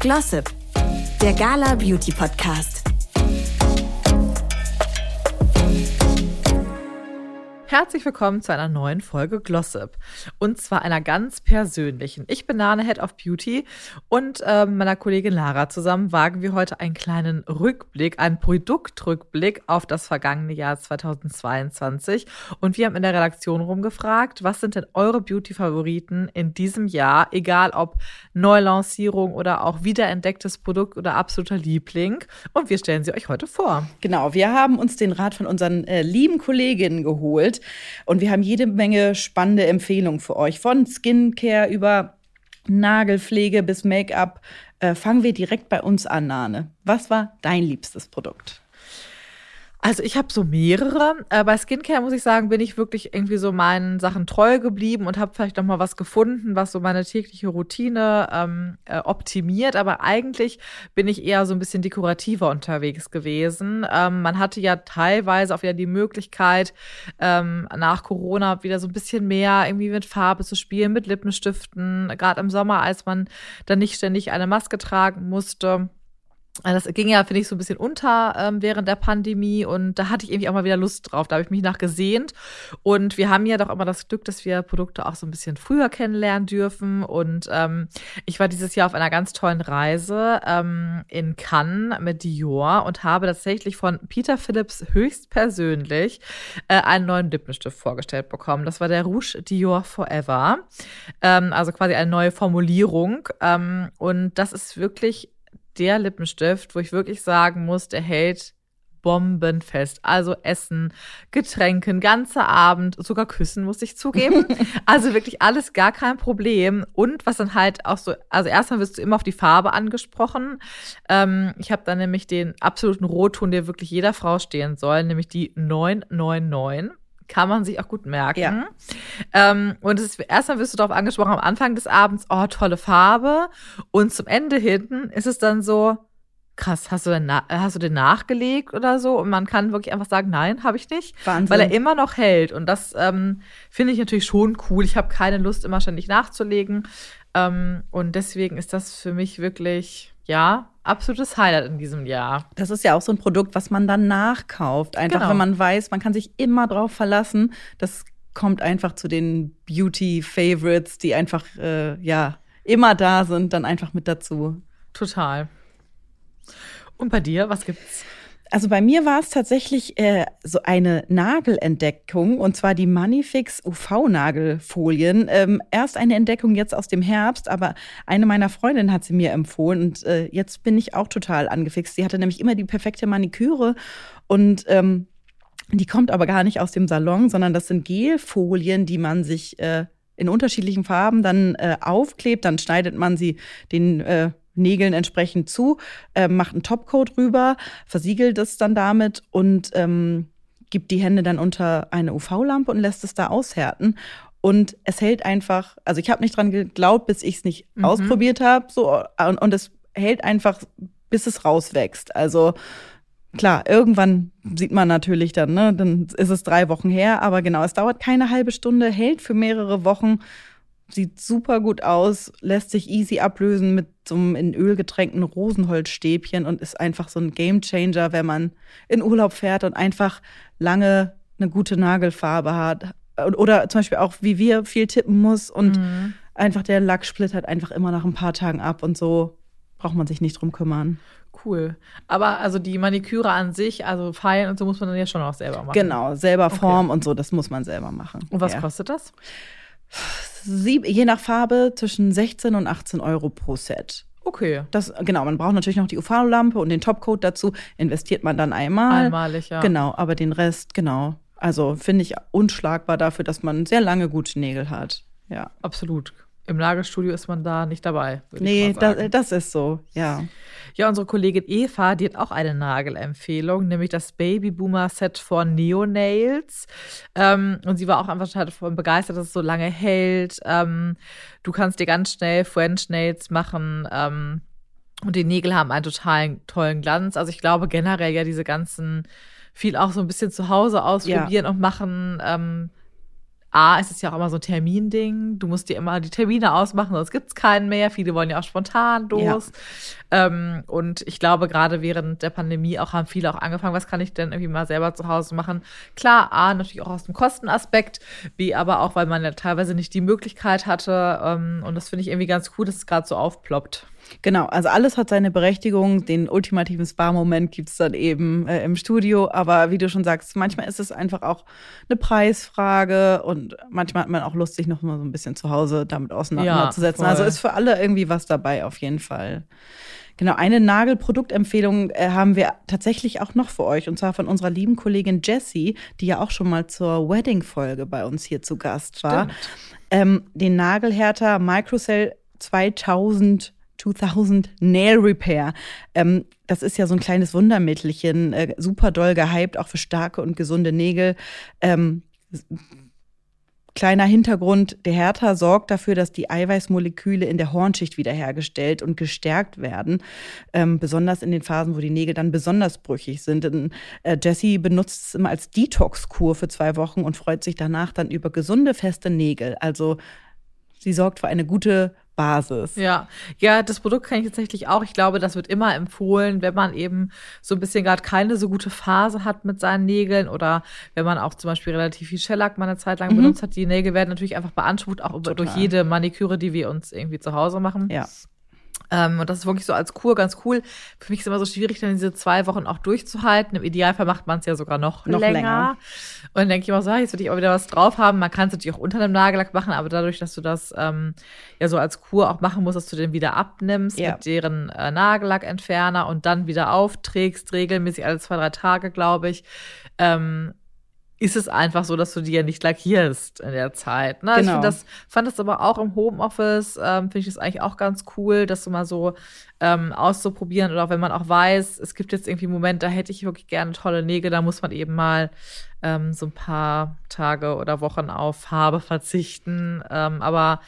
Glossip, der Gala Beauty Podcast. Herzlich willkommen zu einer neuen Folge Glossip. Und zwar einer ganz persönlichen. Ich bin Nane, Head of Beauty und äh, meiner Kollegin Lara zusammen wagen wir heute einen kleinen Rückblick, einen Produktrückblick auf das vergangene Jahr 2022. Und wir haben in der Redaktion rumgefragt, was sind denn eure Beauty-Favoriten in diesem Jahr, egal ob Neulancierung oder auch wiederentdecktes Produkt oder absoluter Liebling. Und wir stellen sie euch heute vor. Genau, wir haben uns den Rat von unseren äh, lieben Kolleginnen geholt und wir haben jede Menge spannende Empfehlungen für euch. Von Skincare über Nagelpflege bis Make-up. Äh, fangen wir direkt bei uns an, Nane. Was war dein liebstes Produkt? Also ich habe so mehrere. Äh, bei Skincare muss ich sagen, bin ich wirklich irgendwie so meinen Sachen treu geblieben und habe vielleicht noch mal was gefunden, was so meine tägliche Routine ähm, äh, optimiert. Aber eigentlich bin ich eher so ein bisschen dekorativer unterwegs gewesen. Ähm, man hatte ja teilweise auch wieder die Möglichkeit, ähm, nach Corona wieder so ein bisschen mehr irgendwie mit Farbe zu spielen, mit Lippenstiften. Gerade im Sommer, als man dann nicht ständig eine Maske tragen musste das ging ja, finde ich, so ein bisschen unter ähm, während der Pandemie und da hatte ich irgendwie auch mal wieder Lust drauf. Da habe ich mich nach gesehnt. Und wir haben ja doch immer das Glück, dass wir Produkte auch so ein bisschen früher kennenlernen dürfen. Und ähm, ich war dieses Jahr auf einer ganz tollen Reise ähm, in Cannes mit Dior und habe tatsächlich von Peter Phillips höchstpersönlich äh, einen neuen Lippenstift vorgestellt bekommen. Das war der Rouge Dior Forever. Ähm, also quasi eine neue Formulierung. Ähm, und das ist wirklich der Lippenstift, wo ich wirklich sagen muss, der hält bombenfest. Also Essen, Getränken, ganzer Abend, sogar Küssen, muss ich zugeben. also wirklich alles gar kein Problem. Und was dann halt auch so, also erstmal wirst du immer auf die Farbe angesprochen. Ähm, ich habe dann nämlich den absoluten Rotton, der wirklich jeder Frau stehen soll, nämlich die 999 kann man sich auch gut merken. Ja. Ähm, und es ist, erstmal wirst du darauf angesprochen am Anfang des Abends, oh, tolle Farbe. Und zum Ende hinten ist es dann so, krass, hast du denn, hast du den nachgelegt oder so? Und man kann wirklich einfach sagen, nein, habe ich nicht. Wahnsinn. Weil er immer noch hält. Und das ähm, finde ich natürlich schon cool. Ich habe keine Lust, immer ständig nachzulegen. Ähm, und deswegen ist das für mich wirklich, ja, absolutes Highlight in diesem Jahr. Das ist ja auch so ein Produkt, was man dann nachkauft. Einfach, genau. wenn man weiß, man kann sich immer drauf verlassen. Das kommt einfach zu den Beauty-Favorites, die einfach, äh, ja, immer da sind, dann einfach mit dazu. Total. Und bei dir, was gibt's? Also bei mir war es tatsächlich äh, so eine Nagelentdeckung und zwar die Manifix UV-Nagelfolien. Ähm, erst eine Entdeckung jetzt aus dem Herbst, aber eine meiner Freundinnen hat sie mir empfohlen und äh, jetzt bin ich auch total angefixt. Sie hatte nämlich immer die perfekte Maniküre und ähm, die kommt aber gar nicht aus dem Salon, sondern das sind Gelfolien, die man sich äh, in unterschiedlichen Farben dann äh, aufklebt. Dann schneidet man sie den äh, Nägeln entsprechend zu, äh, macht einen Topcoat rüber, versiegelt es dann damit und ähm, gibt die Hände dann unter eine UV-Lampe und lässt es da aushärten. Und es hält einfach, also ich habe nicht dran geglaubt, bis ich es nicht mhm. ausprobiert habe. So, und, und es hält einfach, bis es rauswächst. Also klar, irgendwann sieht man natürlich dann, ne, dann ist es drei Wochen her, aber genau, es dauert keine halbe Stunde, hält für mehrere Wochen sieht super gut aus, lässt sich easy ablösen mit so einem in Öl getränkten Rosenholzstäbchen und ist einfach so ein Gamechanger, wenn man in Urlaub fährt und einfach lange eine gute Nagelfarbe hat. Oder zum Beispiel auch, wie wir viel tippen muss und mhm. einfach der Lack splittert einfach immer nach ein paar Tagen ab und so braucht man sich nicht drum kümmern. Cool. Aber also die Maniküre an sich, also Feilen und so muss man dann ja schon auch selber machen. Genau, selber Form okay. und so, das muss man selber machen. Und was ja. kostet das? Sieb, je nach Farbe zwischen 16 und 18 Euro pro Set. Okay. Das, genau, man braucht natürlich noch die UV-Lampe und den Topcoat dazu. Investiert man dann einmal. Einmalig, ja. Genau, aber den Rest, genau. Also finde ich unschlagbar dafür, dass man sehr lange gute Nägel hat. Ja. Absolut. Im Lagerstudio ist man da nicht dabei. Nee, das, das ist so, ja. Ja, unsere Kollegin Eva, die hat auch eine Nagelempfehlung, nämlich das Baby Boomer Set von Neo Nails. Ähm, und sie war auch einfach davon begeistert, dass es so lange hält. Ähm, du kannst dir ganz schnell French Nails machen. Ähm, und die Nägel haben einen total tollen Glanz. Also ich glaube generell ja diese ganzen viel auch so ein bisschen zu Hause ausprobieren ja. und machen. Ähm, A, ist es ja auch immer so ein Terminding. Du musst dir immer die Termine ausmachen, sonst gibt es keinen mehr. Viele wollen ja auch spontan los. Ja. Ähm, und ich glaube, gerade während der Pandemie auch haben viele auch angefangen, was kann ich denn irgendwie mal selber zu Hause machen? Klar, A, natürlich auch aus dem Kostenaspekt, B, aber auch, weil man ja teilweise nicht die Möglichkeit hatte. Ähm, und das finde ich irgendwie ganz cool, dass es gerade so aufploppt. Genau, also alles hat seine Berechtigung. Den ultimativen Spa-Moment gibt es dann eben äh, im Studio. Aber wie du schon sagst, manchmal ist es einfach auch eine Preisfrage und manchmal hat man auch Lust, sich noch mal so ein bisschen zu Hause damit auseinanderzusetzen. Ja, also ist für alle irgendwie was dabei, auf jeden Fall. Genau, eine Nagelproduktempfehlung äh, haben wir tatsächlich auch noch für euch und zwar von unserer lieben Kollegin Jessie, die ja auch schon mal zur Wedding-Folge bei uns hier zu Gast war. Ähm, den Nagelhärter Microcell 2000 2000 Nail Repair. Ähm, das ist ja so ein kleines Wundermittelchen, äh, super doll gehypt, auch für starke und gesunde Nägel. Ähm, kleiner Hintergrund, der Härter sorgt dafür, dass die Eiweißmoleküle in der Hornschicht wiederhergestellt und gestärkt werden, ähm, besonders in den Phasen, wo die Nägel dann besonders brüchig sind. Denn, äh, Jessie benutzt es immer als Detox-Kur für zwei Wochen und freut sich danach dann über gesunde, feste Nägel. Also sie sorgt für eine gute Basis. Ja, ja, das Produkt kann ich tatsächlich auch. Ich glaube, das wird immer empfohlen, wenn man eben so ein bisschen gerade keine so gute Phase hat mit seinen Nägeln oder wenn man auch zum Beispiel relativ viel Shellac mal eine Zeit lang mhm. benutzt hat. Die Nägel werden natürlich einfach beansprucht, auch Total. durch jede Maniküre, die wir uns irgendwie zu Hause machen. Ja. Ähm, und das ist wirklich so als Kur ganz cool. Für mich ist es immer so schwierig, dann diese zwei Wochen auch durchzuhalten. Im Idealfall macht man es ja sogar noch, noch länger. länger. Und dann denke ich immer so, jetzt würde ich auch wieder was drauf haben. Man kann es natürlich auch unter dem Nagellack machen, aber dadurch, dass du das ähm, ja so als Kur auch machen musst, dass du den wieder abnimmst ja. mit deren äh, Nagellackentferner und dann wieder aufträgst, regelmäßig alle zwei, drei Tage, glaube ich, ähm, ist es einfach so, dass du die ja nicht lackierst in der Zeit. Ne? Genau. Ich das, fand das aber auch im Homeoffice, ähm, finde ich das eigentlich auch ganz cool, das so mal so ähm, auszuprobieren. Oder auch wenn man auch weiß, es gibt jetzt irgendwie einen Moment, da hätte ich wirklich gerne tolle Nägel, da muss man eben mal ähm, so ein paar Tage oder Wochen auf Farbe verzichten. Ähm, aber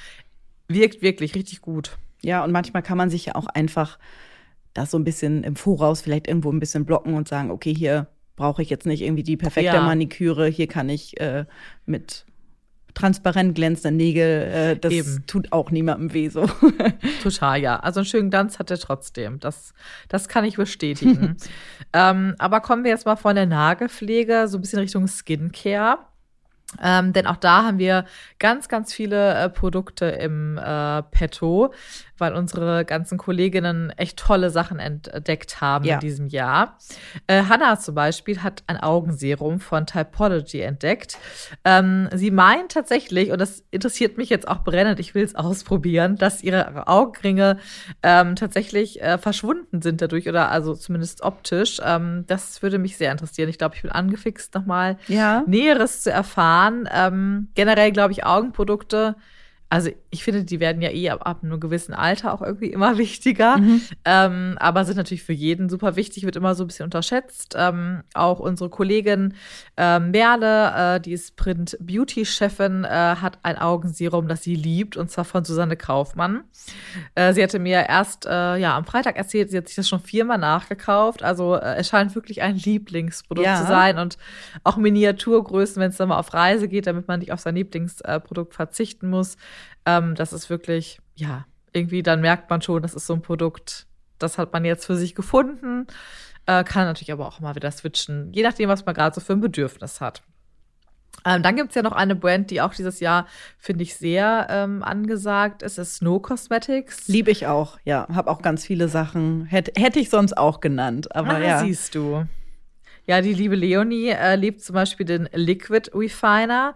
wirkt wirklich richtig gut. Ja, und manchmal kann man sich ja auch einfach das so ein bisschen im Voraus vielleicht irgendwo ein bisschen blocken und sagen, okay, hier brauche ich jetzt nicht irgendwie die perfekte ja. Maniküre. Hier kann ich äh, mit transparent glänzenden Nägel, äh, das Eben. tut auch niemandem weh so. Total, ja. Also einen schönen Glanz hat er trotzdem. Das, das kann ich bestätigen. ähm, aber kommen wir jetzt mal von der Nagelpflege so ein bisschen Richtung Skincare. Ähm, denn auch da haben wir ganz, ganz viele äh, Produkte im äh, Petto, weil unsere ganzen Kolleginnen echt tolle Sachen entdeckt haben ja. in diesem Jahr. Äh, Hannah zum Beispiel hat ein Augenserum von Typology entdeckt. Ähm, sie meint tatsächlich, und das interessiert mich jetzt auch brennend, ich will es ausprobieren, dass ihre Augenringe ähm, tatsächlich äh, verschwunden sind dadurch oder also zumindest optisch. Ähm, das würde mich sehr interessieren. Ich glaube, ich bin angefixt, nochmal ja. Näheres zu erfahren. Ähm, generell glaube ich, Augenprodukte also ich finde, die werden ja eh ab, ab einem gewissen Alter auch irgendwie immer wichtiger, mhm. ähm, aber sind natürlich für jeden super wichtig, wird immer so ein bisschen unterschätzt. Ähm, auch unsere Kollegin äh, Merle, äh, die ist Print Beauty Chefin, äh, hat ein Augenserum, das sie liebt, und zwar von Susanne Kaufmann. Äh, sie hatte mir erst äh, ja am Freitag erzählt, sie hat sich das schon viermal nachgekauft. Also äh, es scheint wirklich ein Lieblingsprodukt ja. zu sein und auch Miniaturgrößen, wenn es dann mal auf Reise geht, damit man nicht auf sein Lieblingsprodukt verzichten muss. Ähm, das ist wirklich, ja, irgendwie, dann merkt man schon, das ist so ein Produkt, das hat man jetzt für sich gefunden. Äh, kann natürlich aber auch mal wieder switchen, je nachdem, was man gerade so für ein Bedürfnis hat. Ähm, dann gibt es ja noch eine Brand, die auch dieses Jahr, finde ich, sehr ähm, angesagt ist. ist Snow Cosmetics. Liebe ich auch, ja. Habe auch ganz viele Sachen. Hätte hätt ich sonst auch genannt. Aber ah, ja. siehst du. Ja, die liebe Leonie äh, liebt zum Beispiel den Liquid Refiner.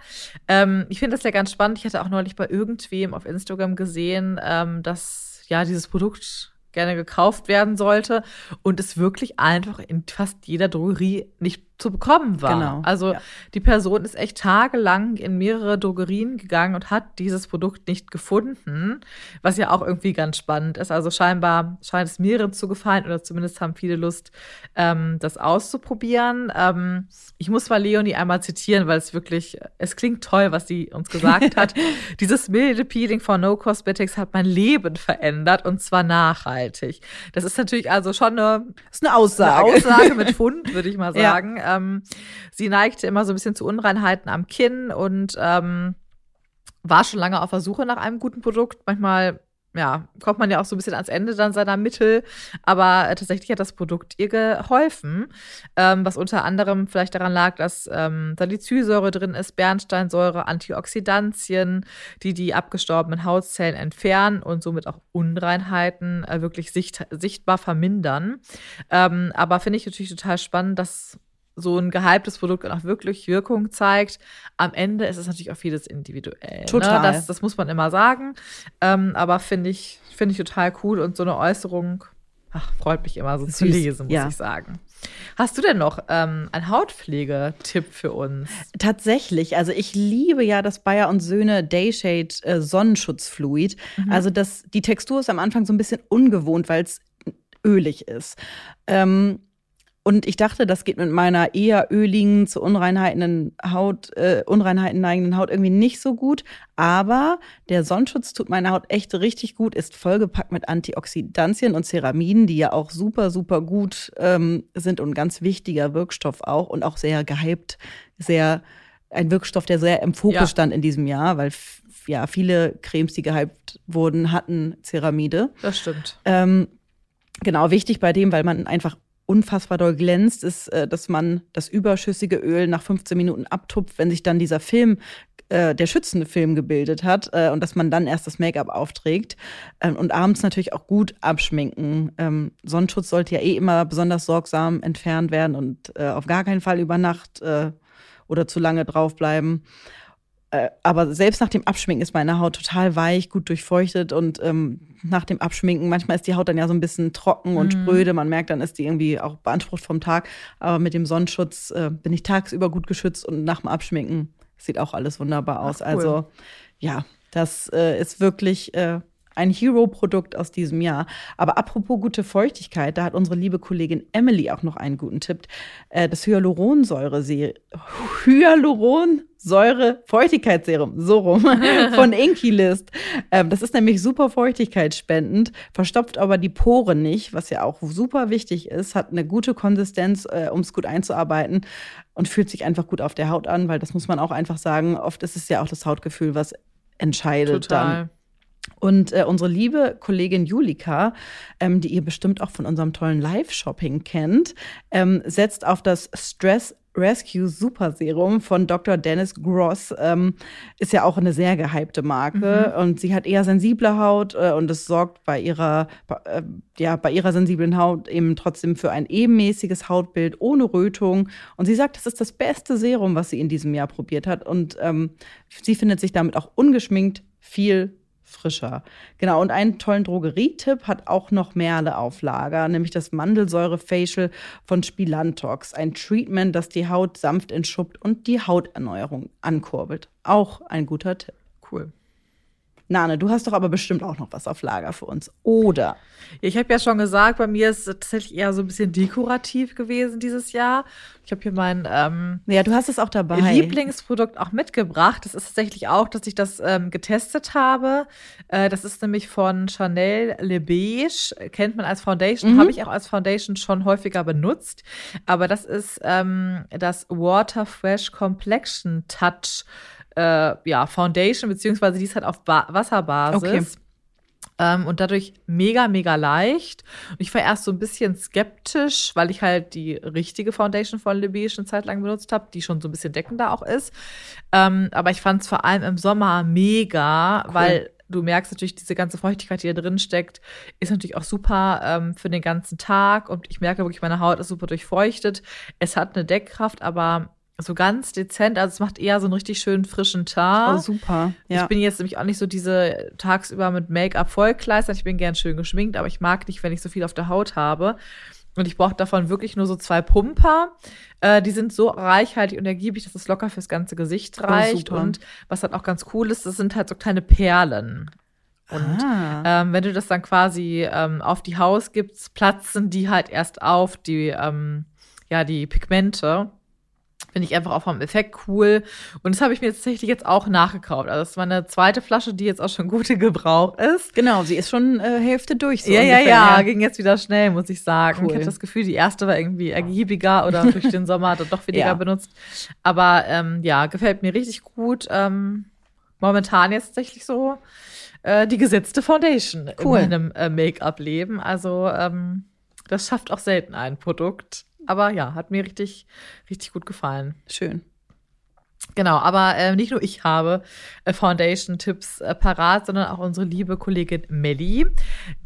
Ähm, ich finde das ja ganz spannend. Ich hatte auch neulich bei irgendwem auf Instagram gesehen, ähm, dass ja dieses Produkt gerne gekauft werden sollte und es wirklich einfach in fast jeder Drogerie nicht zu bekommen war. Genau. Also ja. die Person ist echt tagelang in mehrere Drogerien gegangen und hat dieses Produkt nicht gefunden, was ja auch irgendwie ganz spannend ist. Also scheinbar scheint es mehreren zu gefallen oder zumindest haben viele Lust, ähm, das auszuprobieren. Ähm, ich muss mal Leonie einmal zitieren, weil es wirklich, es klingt toll, was sie uns gesagt hat. Dieses milde Peeling von No Cosmetics hat mein Leben verändert und zwar nachhaltig. Das ist natürlich also schon eine, ist eine Aussage, eine Aussage mit Fund, würde ich mal sagen. Ja Ähm, sie neigte immer so ein bisschen zu Unreinheiten am Kinn und ähm, war schon lange auf der Suche nach einem guten Produkt. Manchmal ja, kommt man ja auch so ein bisschen ans Ende dann seiner Mittel. Aber äh, tatsächlich hat das Produkt ihr geholfen, ähm, was unter anderem vielleicht daran lag, dass ähm, Salicylsäure drin ist, Bernsteinsäure, Antioxidantien, die die abgestorbenen Hautzellen entfernen und somit auch Unreinheiten äh, wirklich sicht sichtbar vermindern. Ähm, aber finde ich natürlich total spannend, dass so ein gehyptes Produkt auch wirklich Wirkung zeigt. Am Ende ist es natürlich auch vieles individuell. Ne? Total. Ne? Das, das muss man immer sagen. Ähm, aber finde ich, finde ich total cool und so eine Äußerung ach, freut mich immer so Süß. zu lesen, muss ja. ich sagen. Hast du denn noch ähm, einen Hautpflegetipp für uns? Tatsächlich. Also ich liebe ja das Bayer und Söhne Dayshade äh, Sonnenschutzfluid. Mhm. Also das, die Textur ist am Anfang so ein bisschen ungewohnt, weil es ölig ist. Ähm, und ich dachte, das geht mit meiner eher öligen, zu Unreinheiten Haut, äh, Unreinheiten neigenden Haut irgendwie nicht so gut. Aber der Sonnenschutz tut meiner Haut echt richtig gut, ist vollgepackt mit Antioxidantien und Ceramiden, die ja auch super, super gut ähm, sind und ein ganz wichtiger Wirkstoff auch und auch sehr gehypt, sehr ein Wirkstoff, der sehr im Fokus ja. stand in diesem Jahr, weil ja viele Cremes, die gehypt wurden, hatten Ceramide. Das stimmt. Ähm, genau, wichtig bei dem, weil man einfach unfassbar doll glänzt, ist, äh, dass man das überschüssige Öl nach 15 Minuten abtupft, wenn sich dann dieser Film, äh, der schützende Film gebildet hat äh, und dass man dann erst das Make-up aufträgt ähm, und abends natürlich auch gut abschminken. Ähm, Sonnenschutz sollte ja eh immer besonders sorgsam entfernt werden und äh, auf gar keinen Fall über Nacht äh, oder zu lange draufbleiben. Äh, aber selbst nach dem Abschminken ist meine Haut total weich, gut durchfeuchtet und ähm, nach dem Abschminken, manchmal ist die Haut dann ja so ein bisschen trocken und mhm. spröde. Man merkt dann, ist die irgendwie auch beansprucht vom Tag. Aber mit dem Sonnenschutz äh, bin ich tagsüber gut geschützt und nach dem Abschminken sieht auch alles wunderbar aus. Ach, cool. Also ja, das äh, ist wirklich äh, ein Hero-Produkt aus diesem Jahr. Aber apropos gute Feuchtigkeit, da hat unsere liebe Kollegin Emily auch noch einen guten Tipp. Äh, das Hyaluronsäure Hyaluronsäure Feuchtigkeitsserum, so rum, von Inky List. Ähm, das ist nämlich super feuchtigkeitsspendend, verstopft aber die Poren nicht, was ja auch super wichtig ist, hat eine gute Konsistenz, äh, um es gut einzuarbeiten und fühlt sich einfach gut auf der Haut an, weil das muss man auch einfach sagen, oft ist es ja auch das Hautgefühl, was entscheidet Total. dann. Und äh, unsere liebe Kollegin Julika, ähm, die ihr bestimmt auch von unserem tollen Live-Shopping kennt, ähm, setzt auf das Stress Rescue Super Serum von Dr. Dennis Gross. Ähm, ist ja auch eine sehr gehypte Marke mhm. und sie hat eher sensible Haut äh, und es sorgt bei ihrer, äh, ja, bei ihrer sensiblen Haut eben trotzdem für ein ebenmäßiges Hautbild ohne Rötung. Und sie sagt, das ist das beste Serum, was sie in diesem Jahr probiert hat. Und ähm, sie findet sich damit auch ungeschminkt viel frischer. Genau, und einen tollen Drogerietipp hat auch noch Merle auf Lager, nämlich das Mandelsäure-Facial von Spilantox. Ein Treatment, das die Haut sanft entschuppt und die Hauterneuerung ankurbelt. Auch ein guter Tipp. Cool. Nane, du hast doch aber bestimmt auch noch was auf Lager für uns, oder? Ich habe ja schon gesagt, bei mir ist es tatsächlich eher so ein bisschen dekorativ gewesen dieses Jahr. Ich habe hier mein ähm, ja, du hast es auch dabei. Lieblingsprodukt auch mitgebracht. Das ist tatsächlich auch, dass ich das ähm, getestet habe. Äh, das ist nämlich von Chanel Le Beige. Kennt man als Foundation, mhm. habe ich auch als Foundation schon häufiger benutzt. Aber das ist ähm, das Water Fresh Complexion Touch äh, ja, Foundation, beziehungsweise die ist halt auf ba Wasserbasis. Okay. Ähm, und dadurch mega, mega leicht. Und ich war erst so ein bisschen skeptisch, weil ich halt die richtige Foundation von Libby schon Zeit lang benutzt habe, die schon so ein bisschen deckender auch ist. Ähm, aber ich fand es vor allem im Sommer mega, cool. weil du merkst natürlich, diese ganze Feuchtigkeit, die da drin steckt, ist natürlich auch super ähm, für den ganzen Tag. Und ich merke wirklich, meine Haut ist super durchfeuchtet. Es hat eine Deckkraft, aber so ganz dezent, also es macht eher so einen richtig schönen frischen Tag. Oh, super. Ja. Ich bin jetzt nämlich auch nicht so diese tagsüber mit Make-up vollkleister. Ich bin gern schön geschminkt, aber ich mag nicht, wenn ich so viel auf der Haut habe. Und ich brauche davon wirklich nur so zwei Pumper. Äh, die sind so reichhaltig und ergiebig, dass es locker fürs ganze Gesicht oh, reicht. Oh, und was halt auch ganz cool ist, das sind halt so kleine Perlen. Und ah. ähm, wenn du das dann quasi ähm, auf die Haut gibst, platzen die halt erst auf, die, ähm, ja, die Pigmente. Finde ich einfach auch vom Effekt cool. Und das habe ich mir tatsächlich jetzt auch nachgekauft. Also, das ist meine zweite Flasche, die jetzt auch schon gute Gebrauch ist. Genau, sie ist schon äh, Hälfte durch. So ja, ungefähr. ja, ja, ging jetzt wieder schnell, muss ich sagen. Cool. Ich habe das Gefühl, die erste war irgendwie ergiebiger oder durch den Sommer hat er doch weniger ja. benutzt. Aber ähm, ja, gefällt mir richtig gut. Ähm, momentan jetzt tatsächlich so äh, die gesetzte Foundation cool. in meinem äh, Make-up-Leben. Also, ähm, das schafft auch selten ein Produkt. Aber ja, hat mir richtig, richtig gut gefallen. Schön. Genau, aber äh, nicht nur ich habe äh, Foundation-Tipps äh, parat, sondern auch unsere liebe Kollegin Melly,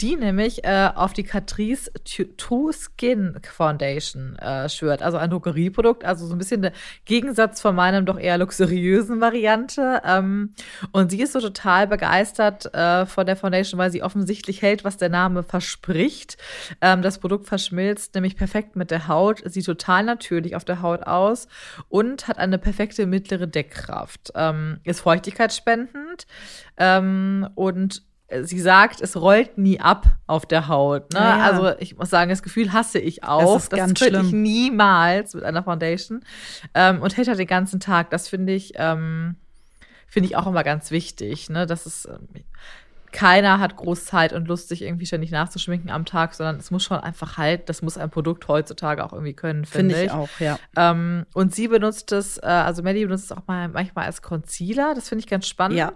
die nämlich äh, auf die Catrice True Skin Foundation äh, schwört. Also ein Drogerieprodukt, also so ein bisschen der Gegensatz von meinem doch eher luxuriösen Variante. Ähm, und sie ist so total begeistert äh, von der Foundation, weil sie offensichtlich hält, was der Name verspricht. Ähm, das Produkt verschmilzt nämlich perfekt mit der Haut, sieht total natürlich auf der Haut aus und hat eine perfekte mittlere Deckkraft. Ähm, ist feuchtigkeitsspendend ähm, und sie sagt, es rollt nie ab auf der Haut. Ne? Ja. Also ich muss sagen, das Gefühl hasse ich auch. Das, ist das ganz ich niemals mit einer Foundation. Ähm, und hält halt den ganzen Tag. Das finde ich, ähm, finde ich auch immer ganz wichtig. Ne? Das ist, ähm, keiner hat groß Zeit und Lust, sich irgendwie ständig nachzuschminken am Tag, sondern es muss schon einfach halt, das muss ein Produkt heutzutage auch irgendwie können, finde find ich. auch, ja. Ähm, und sie benutzt es, äh, also Maddie benutzt es auch mal manchmal als Concealer, das finde ich ganz spannend. Ja.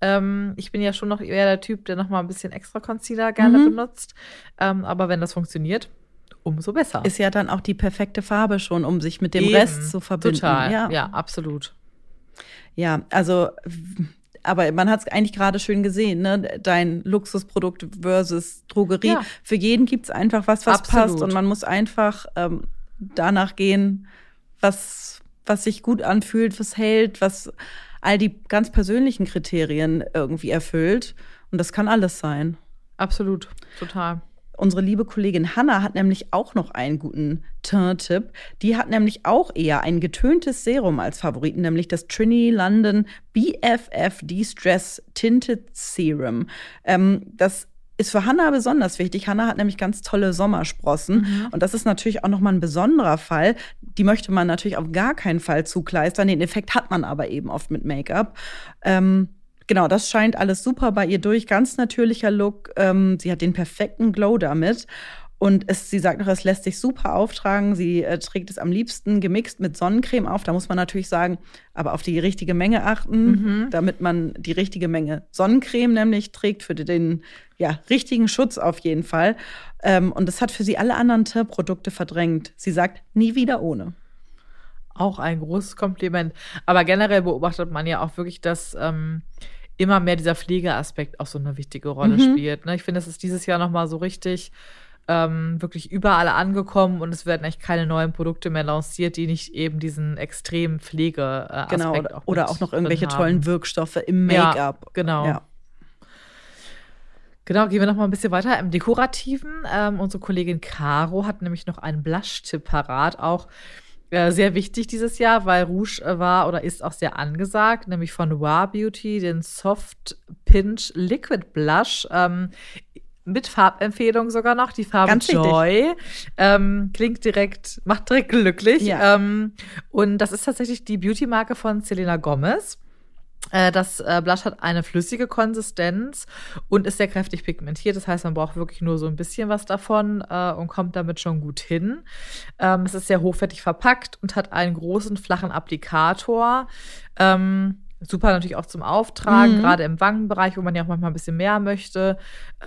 Ähm, ich bin ja schon noch eher der Typ, der noch mal ein bisschen extra Concealer gerne mhm. benutzt. Ähm, aber wenn das funktioniert, umso besser. Ist ja dann auch die perfekte Farbe schon, um sich mit dem Eben. Rest zu verbinden. Total, ja, ja absolut. Ja, also aber man hat es eigentlich gerade schön gesehen, ne? Dein Luxusprodukt versus Drogerie. Ja. Für jeden gibt es einfach was, was Absolut. passt. Und man muss einfach ähm, danach gehen, was, was sich gut anfühlt, was hält, was all die ganz persönlichen Kriterien irgendwie erfüllt. Und das kann alles sein. Absolut, total. Unsere liebe Kollegin Hanna hat nämlich auch noch einen guten Teint-Tipp. Die hat nämlich auch eher ein getöntes Serum als Favoriten, nämlich das Trini London BFF De-Stress Tinted Serum. Ähm, das ist für Hanna besonders wichtig. Hanna hat nämlich ganz tolle Sommersprossen. Mhm. Und das ist natürlich auch nochmal ein besonderer Fall. Die möchte man natürlich auf gar keinen Fall zukleistern. Den Effekt hat man aber eben oft mit Make-up. Ähm, Genau, das scheint alles super bei ihr durch. Ganz natürlicher Look. Ähm, sie hat den perfekten Glow damit. Und es, sie sagt noch, es lässt sich super auftragen. Sie äh, trägt es am liebsten gemixt mit Sonnencreme auf. Da muss man natürlich sagen, aber auf die richtige Menge achten, mhm. damit man die richtige Menge Sonnencreme nämlich trägt für den ja, richtigen Schutz auf jeden Fall. Ähm, und das hat für sie alle anderen Tierprodukte verdrängt. Sie sagt, nie wieder ohne. Auch ein großes Kompliment. Aber generell beobachtet man ja auch wirklich, dass ähm, immer mehr dieser Pflegeaspekt auch so eine wichtige Rolle mhm. spielt. Ne? Ich finde, es ist dieses Jahr nochmal so richtig ähm, wirklich überall angekommen und es werden echt keine neuen Produkte mehr lanciert, die nicht eben diesen extremen Pflegeaspekt äh, genau, oder, auch, oder auch noch irgendwelche tollen Wirkstoffe im Make-up. Ja, genau. Ja. Genau, gehen wir noch mal ein bisschen weiter im Dekorativen. Ähm, unsere Kollegin Caro hat nämlich noch einen Blush-Tipp parat, auch äh, sehr wichtig dieses Jahr, weil Rouge äh, war oder ist auch sehr angesagt, nämlich von Noir Beauty, den Soft Pinch Liquid Blush. Ähm, mit Farbempfehlung sogar noch, die Farbe Ganz Joy. Ähm, klingt direkt, macht direkt glücklich. Ja. Ähm, und das ist tatsächlich die Beauty-Marke von Selena Gomez. Äh, das äh, Blush hat eine flüssige Konsistenz und ist sehr kräftig pigmentiert. Das heißt, man braucht wirklich nur so ein bisschen was davon äh, und kommt damit schon gut hin. Ähm, es ist sehr hochwertig verpackt und hat einen großen, flachen Applikator. Ähm, super natürlich auch zum Auftragen, mhm. gerade im Wangenbereich, wo man ja auch manchmal ein bisschen mehr möchte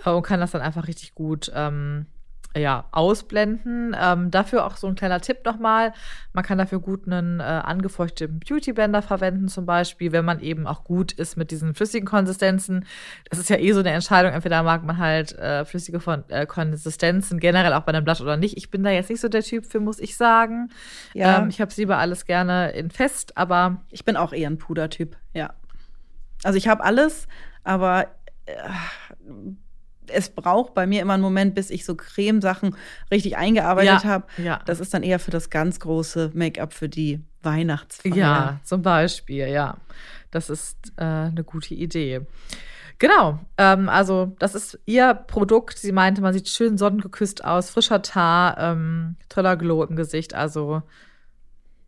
und kann das dann einfach richtig gut ähm, ja, ausblenden. Ähm, dafür auch so ein kleiner Tipp nochmal. Man kann dafür gut einen äh, angefeuchteten Beauty-Blender verwenden, zum Beispiel, wenn man eben auch gut ist mit diesen flüssigen Konsistenzen. Das ist ja eh so eine Entscheidung. Entweder mag man halt äh, flüssige Von äh, Konsistenzen, generell auch bei einem Blatt oder nicht. Ich bin da jetzt nicht so der Typ für, muss ich sagen. Ja. Ähm, ich habe lieber alles gerne in fest, aber. Ich bin auch eher ein Pudertyp, ja. Also ich habe alles, aber äh, es braucht bei mir immer einen Moment, bis ich so Cremesachen richtig eingearbeitet ja, habe. Ja. Das ist dann eher für das ganz große Make-up für die Weihnachtsfeier. Ja, zum Beispiel, ja. Das ist äh, eine gute Idee. Genau, ähm, also das ist ihr Produkt. Sie meinte, man sieht schön sonnengeküsst aus, frischer Tar, ähm, toller Glow im Gesicht. Also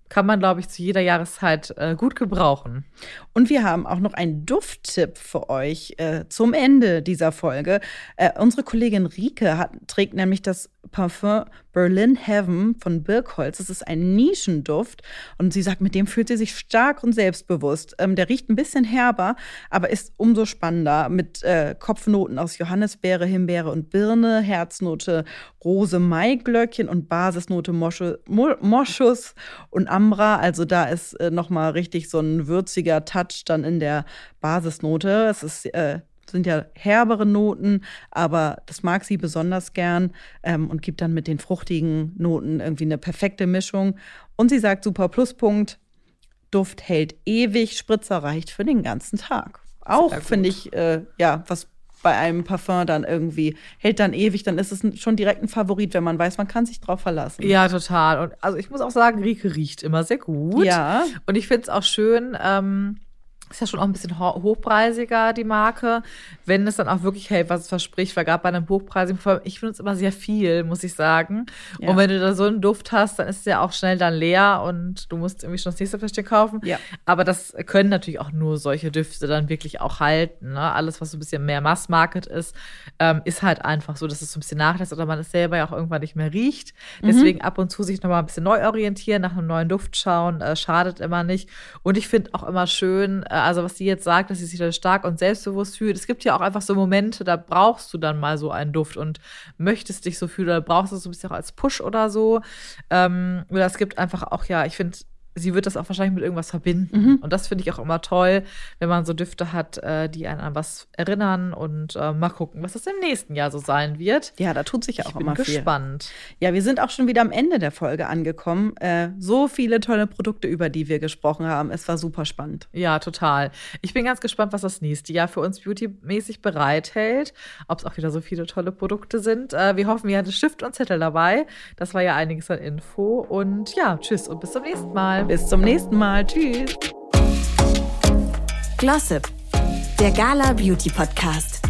kann man, glaube ich, zu jeder Jahreszeit äh, gut gebrauchen. Und wir haben auch noch einen Dufttipp für euch äh, zum Ende dieser Folge. Äh, unsere Kollegin Rike hat, trägt nämlich das Parfum Berlin Heaven von Birkholz. Das ist ein Nischenduft und sie sagt, mit dem fühlt sie sich stark und selbstbewusst. Ähm, der riecht ein bisschen herber, aber ist umso spannender mit äh, Kopfnoten aus Johannisbeere, Himbeere und Birne, Herznote Rose, Maiglöckchen und Basisnote Mosche, Moschus und Ambra. Also da ist äh, noch mal richtig so ein würziger Touch dann in der Basisnote. Es ist äh, sind ja herbere Noten, aber das mag sie besonders gern ähm, und gibt dann mit den fruchtigen Noten irgendwie eine perfekte Mischung. Und sie sagt super Pluspunkt, Duft hält ewig, Spritzer reicht für den ganzen Tag. Auch finde ich, äh, ja, was bei einem Parfum dann irgendwie hält dann ewig, dann ist es schon direkt ein Favorit, wenn man weiß, man kann sich drauf verlassen. Ja, total. Und also ich muss auch sagen, Rieke riecht immer sehr gut. Ja. Und ich finde es auch schön, ähm, ist ja schon auch ein bisschen hochpreisiger, die Marke. Wenn es dann auch wirklich hält, was es verspricht, weil gerade bei einem hochpreisigen ich finde es immer sehr viel, muss ich sagen. Ja. Und wenn du da so einen Duft hast, dann ist es ja auch schnell dann leer und du musst irgendwie schon das nächste Fläschchen kaufen. Ja. Aber das können natürlich auch nur solche Düfte dann wirklich auch halten. Ne? Alles, was so ein bisschen mehr Mass-Market ist, ähm, ist halt einfach so, dass es so ein bisschen nachlässt oder man es selber ja auch irgendwann nicht mehr riecht. Mhm. Deswegen ab und zu sich nochmal ein bisschen neu orientieren, nach einem neuen Duft schauen, äh, schadet immer nicht. Und ich finde auch immer schön, äh, also was sie jetzt sagt, dass sie sich da stark und selbstbewusst fühlt. Es gibt ja auch einfach so Momente, da brauchst du dann mal so einen Duft und möchtest dich so fühlen oder brauchst du so ein bisschen auch als Push oder so. Ähm, oder es gibt einfach auch, ja, ich finde, sie wird das auch wahrscheinlich mit irgendwas verbinden. Mhm. Und das finde ich auch immer toll, wenn man so Düfte hat, äh, die einen an was erinnern und äh, mal gucken, was das im nächsten Jahr so sein wird. Ja, da tut sich ja auch ich immer bin gespannt. Viel. Ja, wir sind auch schon wieder am Ende der Folge angekommen. Äh, so viele tolle Produkte, über die wir gesprochen haben. Es war super spannend. Ja, total. Ich bin ganz gespannt, was das nächste Jahr für uns beautymäßig bereithält. Ob es auch wieder so viele tolle Produkte sind. Äh, wir hoffen, ihr hattet Stift und Zettel dabei. Das war ja einiges an Info. Und ja, tschüss und bis zum nächsten Mal. Bis zum nächsten Mal. Tschüss. Glossip, der Gala Beauty Podcast.